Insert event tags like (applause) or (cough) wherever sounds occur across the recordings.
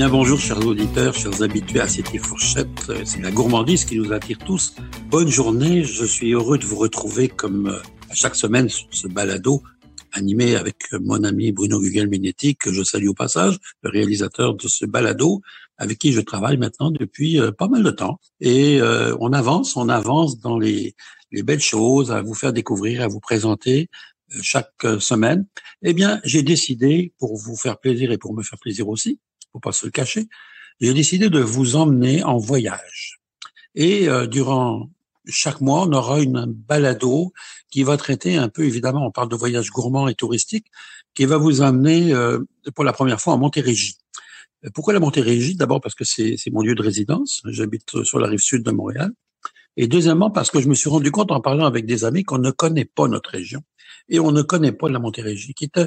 bien, bonjour, chers auditeurs, chers habitués à cette fourchette. C'est la gourmandise qui nous attire tous. Bonne journée. Je suis heureux de vous retrouver comme euh, à chaque semaine sur ce balado animé avec mon ami Bruno Gugel-Minetti, que je salue au passage, le réalisateur de ce balado, avec qui je travaille maintenant depuis euh, pas mal de temps. Et euh, on avance, on avance dans les belles choses à vous faire découvrir, à vous présenter chaque semaine. Eh bien, j'ai décidé, pour vous faire plaisir et pour me faire plaisir aussi, faut pas se le cacher, j'ai décidé de vous emmener en voyage. Et euh, durant chaque mois, on aura une balado qui va traiter un peu, évidemment, on parle de voyage gourmand et touristique, qui va vous amener euh, pour la première fois en Montérégie. Pourquoi la Montérégie? D'abord parce que c'est mon lieu de résidence. J'habite sur la rive sud de Montréal. Et deuxièmement, parce que je me suis rendu compte en parlant avec des amis qu'on ne connaît pas notre région et on ne connaît pas la Montérégie, qui est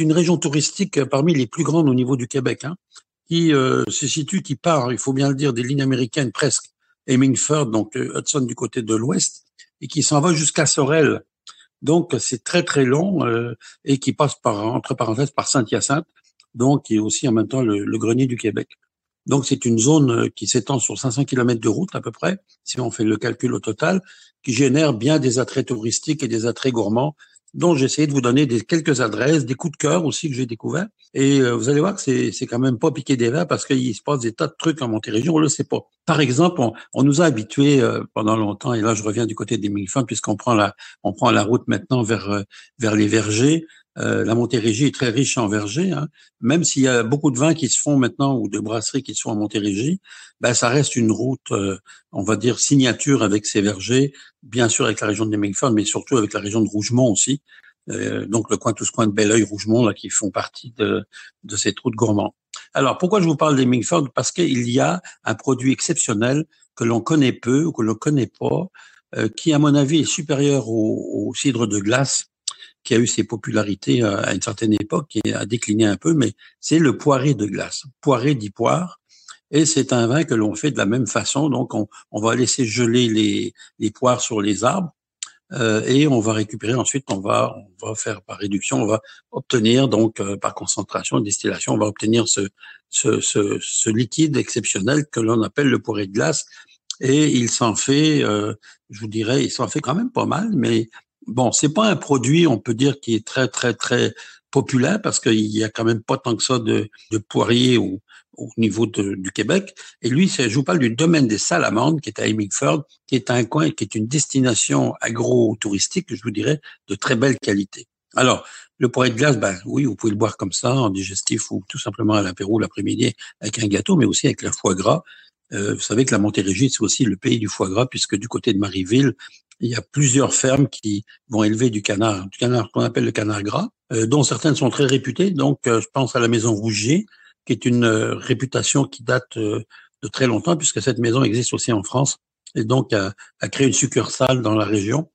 une région touristique parmi les plus grandes au niveau du Québec, hein, qui euh, se situe, qui part, il faut bien le dire, des lignes américaines presque, Hemingford, donc euh, Hudson du côté de l'ouest, et qui s'en va jusqu'à Sorel. Donc c'est très très long euh, et qui passe par entre parenthèses par Saint-Hyacinthe, donc qui est aussi en même temps le, le grenier du Québec. Donc c'est une zone qui s'étend sur 500 km de route à peu près, si on fait le calcul au total, qui génère bien des attraits touristiques et des attraits gourmands dont j'ai essayé de vous donner des, quelques adresses, des coups de cœur aussi que j'ai découverts. Et euh, vous allez voir que c'est, c'est quand même pas piqué des verres parce qu'il se passe des tas de trucs en Montérégie, on le sait pas. Par exemple, on, on nous a habitués euh, pendant longtemps, et là je reviens du côté des Millefeuilles puisqu'on prend la, on prend la route maintenant vers euh, vers les vergers. Euh, la Montérégie est très riche en vergers, hein. même s'il y a beaucoup de vins qui se font maintenant ou de brasseries qui se font en Montérégie, ben ça reste une route, euh, on va dire signature avec ces vergers, bien sûr avec la région de Hemingford, mais surtout avec la région de Rougemont aussi. Euh, donc le coin tout ce coin de Belleuil, Rougemont là qui font partie de, de cette route gourmand. Alors pourquoi je vous parle d'Hemingford Parce qu'il y a un produit exceptionnel que l'on connaît peu ou que l'on connaît pas, qui à mon avis est supérieur au, au cidre de glace qui a eu ses popularités euh, à une certaine époque et a décliné un peu, mais c'est le poiré de glace. Poiré dit poire. Et c'est un vin que l'on fait de la même façon. Donc, on, on va laisser geler les, les, poires sur les arbres euh, et on va récupérer ensuite. On va, on va faire par réduction. On va obtenir donc euh, par concentration, distillation, on va obtenir ce, ce, ce, liquide exceptionnel que l'on appelle le poiré de glace. Et il s'en fait, euh, je vous dirais, il s'en fait quand même pas mal, mais bon, c'est pas un produit, on peut dire, qui est très, très, très populaire parce qu'il y a quand même pas tant que ça de, de au, au niveau de, du Québec. Et lui, je vous parle du domaine des Salamandes, qui est à Hemingford, qui est un coin, qui est une destination agro-touristique, je vous dirais, de très belle qualité. Alors, le poirier de glace, ben oui, vous pouvez le boire comme ça, en digestif ou tout simplement à l'apéro l'après-midi avec un gâteau, mais aussi avec le foie gras. Euh, vous savez que la Montérégie, c'est aussi le pays du foie gras, puisque du côté de Marieville, il y a plusieurs fermes qui vont élever du canard, du canard qu'on appelle le canard gras, euh, dont certaines sont très réputées. Donc, euh, je pense à la maison Rougier, qui est une euh, réputation qui date de très longtemps, puisque cette maison existe aussi en France, et donc a, a, créé une succursale dans la région.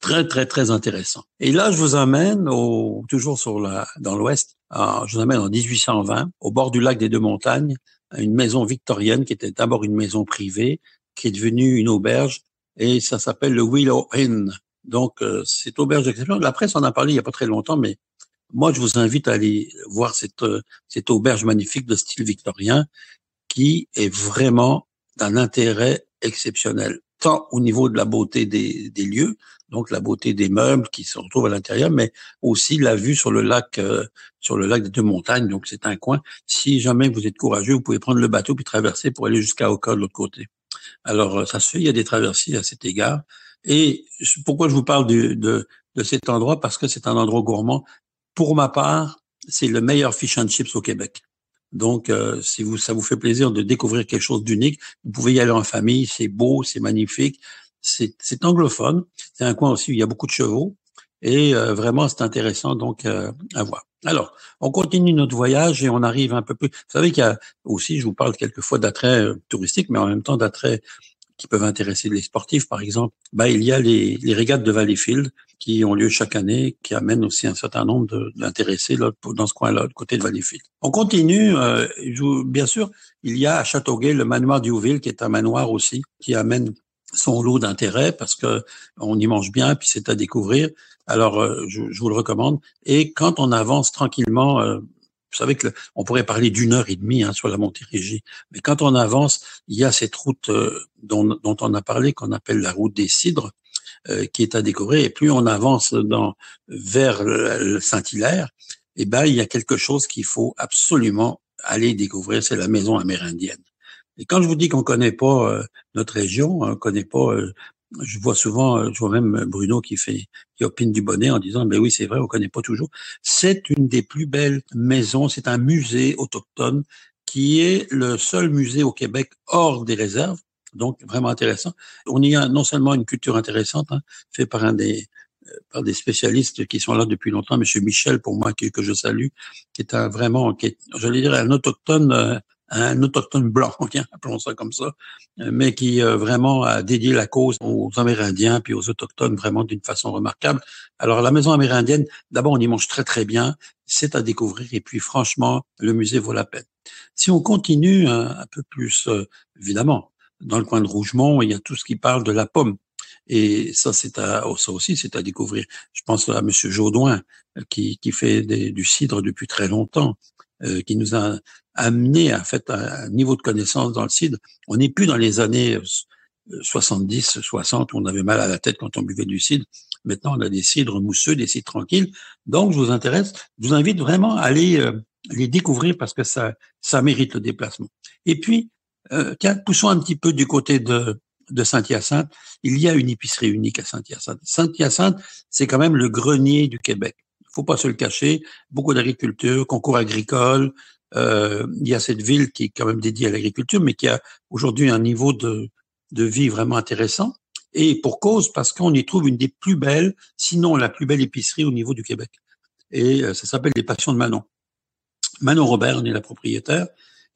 Très, très, très intéressant. Et là, je vous amène au, toujours sur la, dans l'Ouest, je vous amène en 1820, au bord du lac des Deux Montagnes, une maison victorienne qui était d'abord une maison privée, qui est devenue une auberge et ça s'appelle le Willow Inn. Donc, euh, c'est auberge d'exception. La presse en a parlé il n'y a pas très longtemps, mais moi, je vous invite à aller voir cette, euh, cette auberge magnifique de style victorien qui est vraiment d'un intérêt exceptionnel, tant au niveau de la beauté des, des, lieux, donc la beauté des meubles qui se retrouvent à l'intérieur, mais aussi la vue sur le lac, euh, sur le lac des deux montagnes. Donc, c'est un coin. Si jamais vous êtes courageux, vous pouvez prendre le bateau puis traverser pour aller jusqu'à Oka de l'autre côté. Alors, euh, ça se fait, il y a des traversiers à cet égard. Et pourquoi je vous parle de, de, de cet endroit? Parce que c'est un endroit gourmand. Pour ma part, c'est le meilleur fish and chips au Québec. Donc, euh, si vous, ça vous fait plaisir de découvrir quelque chose d'unique, vous pouvez y aller en famille. C'est beau, c'est magnifique, c'est anglophone. C'est un coin aussi où il y a beaucoup de chevaux. Et euh, vraiment, c'est intéressant donc euh, à voir. Alors, on continue notre voyage et on arrive un peu plus. Vous savez qu'il y a aussi, je vous parle quelquefois d'attraits euh, touristiques, mais en même temps d'attraits qui peuvent intéresser les sportifs, par exemple. Bah, il y a les, les régates de Valleyfield qui ont lieu chaque année, qui amènent aussi un certain nombre d'intéressés dans ce coin-là, côté de Valleyfield. On continue. Euh, bien sûr, il y a à Châteauguay le manoir d'Youville, qui est un manoir aussi, qui amène son lot d'intérêt parce que on y mange bien, puis c'est à découvrir. Alors, euh, je, je, vous le recommande. Et quand on avance tranquillement, euh, Vous savez que on pourrait parler d'une heure et demie hein, sur la Montérégie, mais quand on avance, il y a cette route euh, dont, dont, on a parlé, qu'on appelle la route des cidres, euh, qui est à découvrir. Et plus on avance dans vers le Saint-Hilaire, eh ben il y a quelque chose qu'il faut absolument aller découvrir, c'est la maison amérindienne. Et quand je vous dis qu'on connaît pas euh, notre région, on connaît pas je vois souvent, euh, je vois même Bruno qui fait, qui opine du bonnet en disant, ben oui, c'est vrai, on connaît pas toujours. C'est une des plus belles maisons. C'est un musée autochtone qui est le seul musée au Québec hors des réserves. Donc, vraiment intéressant. On y a non seulement une culture intéressante, hein, fait par un des, euh, par des spécialistes qui sont là depuis longtemps, Monsieur Michel, pour moi, que, je salue, qui est un vraiment, qui est, j'allais dire, un autochtone euh, un autochtone blanc, (laughs) appelons ça comme ça, euh, mais qui euh, vraiment a dédié la cause aux Amérindiens puis aux autochtones vraiment d'une façon remarquable. Alors la maison amérindienne, d'abord on y mange très très bien, c'est à découvrir et puis franchement le musée vaut la peine. Si on continue un, peu plus, euh, évidemment, dans le coin de Rougemont, il y a tout ce qui parle de la pomme. Et ça, c'est à, oh, ça aussi, c'est à découvrir. Je pense à Monsieur Jaudoin, qui, qui fait du cidre depuis très longtemps. Euh, qui nous a amené à fait un niveau de connaissance dans le cidre. On n'est plus dans les années 70, euh, 60 où on avait mal à la tête quand on buvait du cidre. Maintenant, on a des cidres mousseux, des cidres tranquilles. Donc, je vous intéresse, je vous invite vraiment à aller euh, les découvrir parce que ça, ça mérite le déplacement. Et puis, euh, tiens, poussons un petit peu du côté de, de Saint-Hyacinthe. Il y a une épicerie unique à Saint-Hyacinthe. Saint-Hyacinthe, c'est quand même le grenier du Québec faut pas se le cacher, beaucoup d'agriculture, concours agricole. Euh, il y a cette ville qui est quand même dédiée à l'agriculture, mais qui a aujourd'hui un niveau de, de vie vraiment intéressant. Et pour cause, parce qu'on y trouve une des plus belles, sinon la plus belle épicerie au niveau du Québec. Et euh, ça s'appelle les Passions de Manon. Manon Robert on est la propriétaire.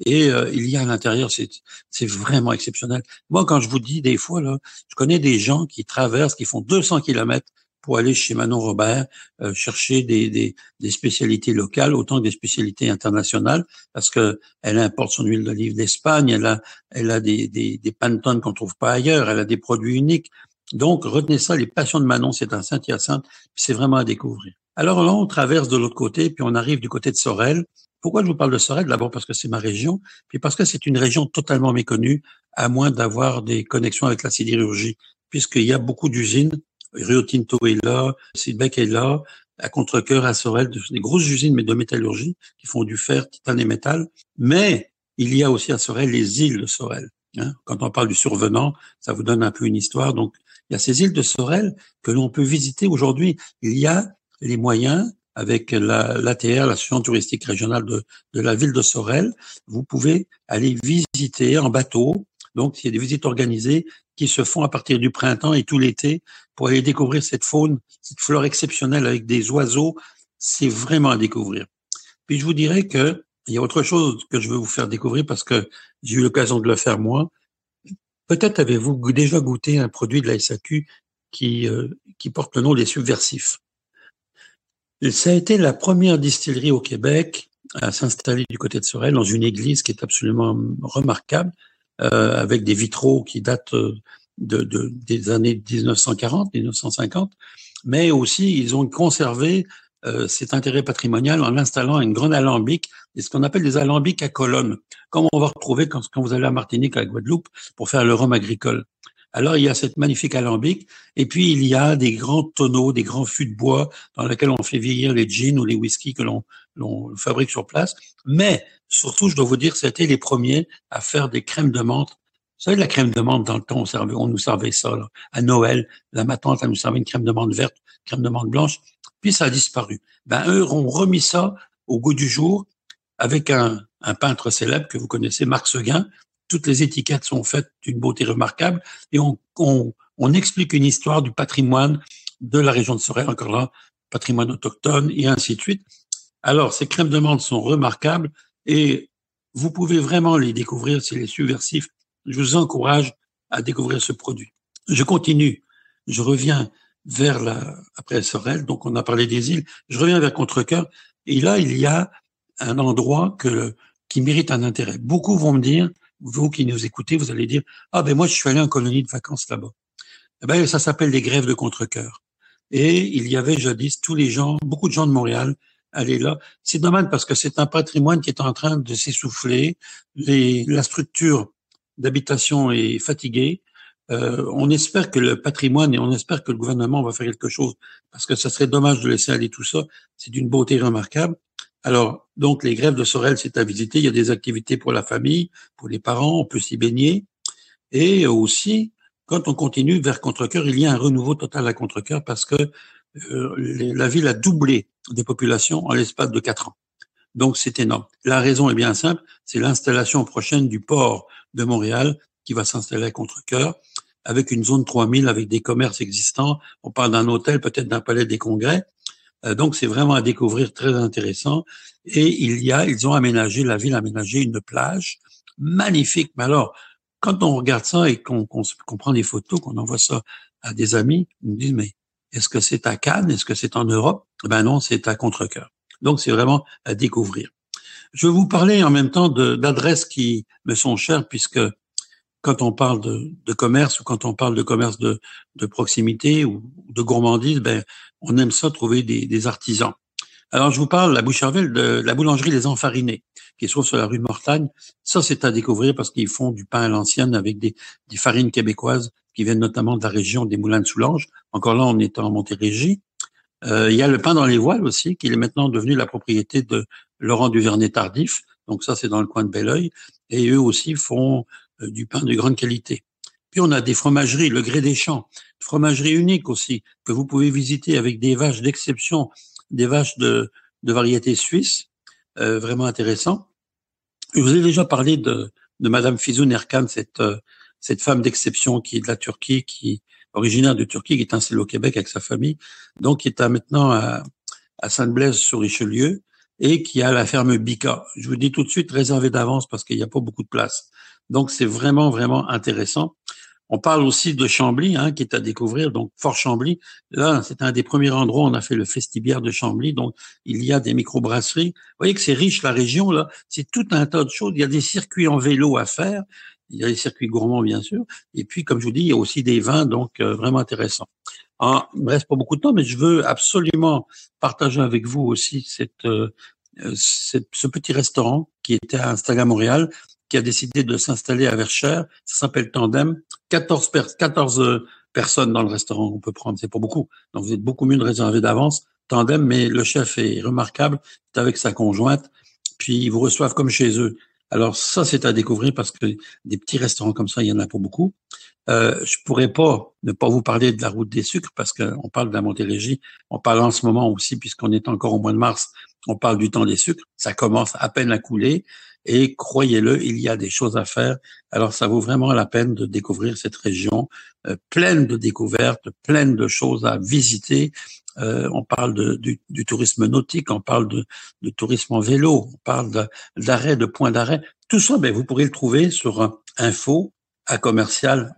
Et euh, il y a à l'intérieur, c'est vraiment exceptionnel. Moi, quand je vous dis des fois, là, je connais des gens qui traversent, qui font 200 kilomètres pour aller chez Manon Robert euh, chercher des, des, des, spécialités locales autant que des spécialités internationales parce que elle importe son huile d'olive d'Espagne, elle a elle a des des, des pantones qu'on trouve pas ailleurs, elle a des produits uniques. Donc retenez ça, les passions de Manon, c'est un Saint-Hyacinthe, c'est vraiment à découvrir. Alors là, on traverse de l'autre côté, puis on arrive du côté de Sorel. Pourquoi je vous parle de Sorel? D'abord parce que c'est ma région, puis parce que c'est une région totalement méconnue, à moins d'avoir des connexions avec la sidérurgie, puisqu'il y a beaucoup d'usines Rio Tinto est là, Sidbeck est là, à Contrecoeur, à Sorel, des grosses usines mais de métallurgie qui font du fer, titane et métal. Mais il y a aussi à Sorel les îles de Sorel. Hein. Quand on parle du survenant, ça vous donne un peu une histoire. Donc, il y a ces îles de Sorel que l'on peut visiter aujourd'hui. Il y a les moyens avec l'ATR, la, l'Association touristique régionale de, de la ville de Sorel. Vous pouvez aller visiter en bateau. Donc, il y a des visites organisées qui se font à partir du printemps et tout l'été pour aller découvrir cette faune, cette flore exceptionnelle avec des oiseaux. C'est vraiment à découvrir. Puis je vous dirais que il y a autre chose que je veux vous faire découvrir parce que j'ai eu l'occasion de le faire moi. Peut-être avez-vous déjà goûté un produit de la SAQ qui, euh, qui porte le nom des subversifs. Ça a été la première distillerie au Québec à s'installer du côté de Sorel dans une église qui est absolument remarquable. Euh, avec des vitraux qui datent euh, de, de, des années 1940, 1950, mais aussi ils ont conservé euh, cet intérêt patrimonial en installant une grande alambic, et ce qu'on appelle des alambics à colonnes, comme on va retrouver quand, quand vous allez à Martinique, à Guadeloupe, pour faire le rhum agricole. Alors il y a cette magnifique alambic, et puis il y a des grands tonneaux, des grands fûts de bois dans lesquels on fait vieillir les jeans ou les whisky que l'on fabrique sur place. Mais surtout, je dois vous dire, c'était les premiers à faire des crèmes de menthe. Vous savez, la crème de menthe, dans le temps, on, servait, on nous servait ça. Là. À Noël, la ma tante, elle nous servait une crème de menthe verte, crème de menthe blanche. Puis ça a disparu. Ben, eux ont remis ça au goût du jour avec un, un peintre célèbre que vous connaissez, Marc Seguin, toutes les étiquettes sont faites d'une beauté remarquable et on, on, on, explique une histoire du patrimoine de la région de Sorel, encore là, patrimoine autochtone et ainsi de suite. Alors, ces crèmes de menthe sont remarquables et vous pouvez vraiment les découvrir, c'est les subversifs. Je vous encourage à découvrir ce produit. Je continue. Je reviens vers la, après Sorel, donc on a parlé des îles. Je reviens vers Contrecoeur et là, il y a un endroit que, qui mérite un intérêt. Beaucoup vont me dire, vous qui nous écoutez, vous allez dire ah ben moi je suis allé en colonie de vacances là-bas. Eh ben ça s'appelle les grèves de contre-cœur. Et il y avait jadis tous les gens, beaucoup de gens de Montréal aller là. C'est dommage parce que c'est un patrimoine qui est en train de s'essouffler. La structure d'habitation est fatiguée. Euh, on espère que le patrimoine et on espère que le gouvernement va faire quelque chose parce que ça serait dommage de laisser aller tout ça. C'est d'une beauté remarquable. Alors, donc, les grèves de Sorel, c'est à visiter. Il y a des activités pour la famille, pour les parents, on peut s'y baigner. Et aussi, quand on continue vers Contrecoeur, il y a un renouveau total à Contrecoeur parce que euh, la ville a doublé des populations en l'espace de quatre ans. Donc, c'est énorme. La raison est bien simple, c'est l'installation prochaine du port de Montréal qui va s'installer à Contrecoeur avec une zone 3000, avec des commerces existants. On parle d'un hôtel, peut-être d'un palais des congrès. Euh, donc, c'est vraiment à découvrir, très intéressant. Et il y a, ils ont aménagé, la ville a aménagé une plage magnifique. Mais alors, quand on regarde ça et qu'on prend des photos, qu'on envoie ça à des amis, ils me disent, mais est-ce que c'est à Cannes? Est-ce que c'est en Europe? Ben non, c'est à Contrecoeur. Donc, c'est vraiment à découvrir. Je vais vous parler en même temps d'adresses qui me sont chères puisque quand on parle de, commerce ou quand on parle de commerce de, proximité ou de gourmandise, ben, on aime ça trouver des, artisans. Alors, je vous parle de la Boucherville, de la boulangerie Les Enfarinés, qui se trouve sur la rue de Mortagne. Ça, c'est à découvrir parce qu'ils font du pain à l'ancienne avec des, farines québécoises qui viennent notamment de la région des Moulins de Soulanges. Encore là, on est en Montérégie. Euh, il y a le pain dans les voiles aussi, qui est maintenant devenu la propriété de Laurent Duvernay-Tardif. Donc ça, c'est dans le coin de Belleuil. Et eux aussi font du pain de grande qualité. Puis on a des fromageries, le Gré des Champs, fromagerie unique aussi, que vous pouvez visiter avec des vaches d'exception, des vaches de, de variété suisse, euh, vraiment intéressant. Je vous ai déjà parlé de, de Madame Fizoun Erkan, cette, euh, cette femme d'exception qui est de la Turquie, qui originaire de Turquie, qui est installée au Québec avec sa famille, donc qui est à, maintenant à, à Sainte-Blaise sur Richelieu et qui a la ferme Bica. Je vous dis tout de suite, réservé d'avance parce qu'il n'y a pas beaucoup de place. Donc, c'est vraiment, vraiment intéressant. On parle aussi de Chambly, hein, qui est à découvrir. Donc, Fort Chambly, là, c'est un des premiers endroits où on a fait le festibière de Chambly. Donc, il y a des microbrasseries. Vous voyez que c'est riche, la région, là. C'est tout un tas de choses. Il y a des circuits en vélo à faire. Il y a des circuits gourmands, bien sûr. Et puis, comme je vous dis, il y a aussi des vins, donc euh, vraiment intéressant. Ah, il me reste pas beaucoup de temps, mais je veux absolument partager avec vous aussi cette, euh, euh, ce petit restaurant qui était à Montréal qui a décidé de s'installer à Verchères. Ça s'appelle Tandem. 14, 14 euh, personnes dans le restaurant on peut prendre, c'est pas beaucoup. Donc vous êtes beaucoup mieux de réserver d'avance. Tandem, mais le chef est remarquable, est avec sa conjointe, puis ils vous reçoivent comme chez eux. Alors ça, c'est à découvrir parce que des petits restaurants comme ça, il y en a pas beaucoup. Euh, je pourrais pas ne pas vous parler de la route des sucres parce qu'on parle de la Montérégie. On parle en ce moment aussi, puisqu'on est encore au mois de mars, on parle du temps des sucres. Ça commence à peine à couler. Et croyez-le, il y a des choses à faire. Alors ça vaut vraiment la peine de découvrir cette région euh, pleine de découvertes, pleine de choses à visiter. Euh, on parle de, du, du, tourisme nautique, on parle de, de tourisme en vélo, on parle d'arrêt, de, points d'arrêt. Tout ça, ben, vous pourrez le trouver sur info à commercial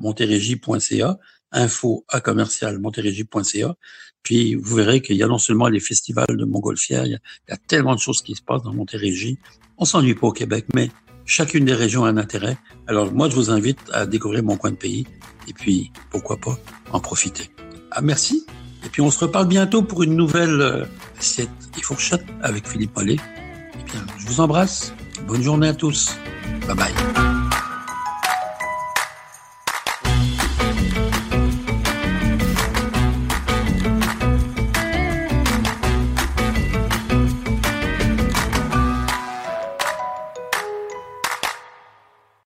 info à commercial Puis vous verrez qu'il y a non seulement les festivals de Montgolfière, il y, a, il y a tellement de choses qui se passent dans Montérégie. On s'ennuie pas au Québec, mais chacune des régions a un intérêt. Alors moi, je vous invite à découvrir mon coin de pays et puis, pourquoi pas, en profiter. Ah, merci. Et puis, on se reparle bientôt pour une nouvelle euh, assiette et fourchette avec Philippe Mollet. Eh bien, je vous embrasse. Bonne journée à tous. Bye bye.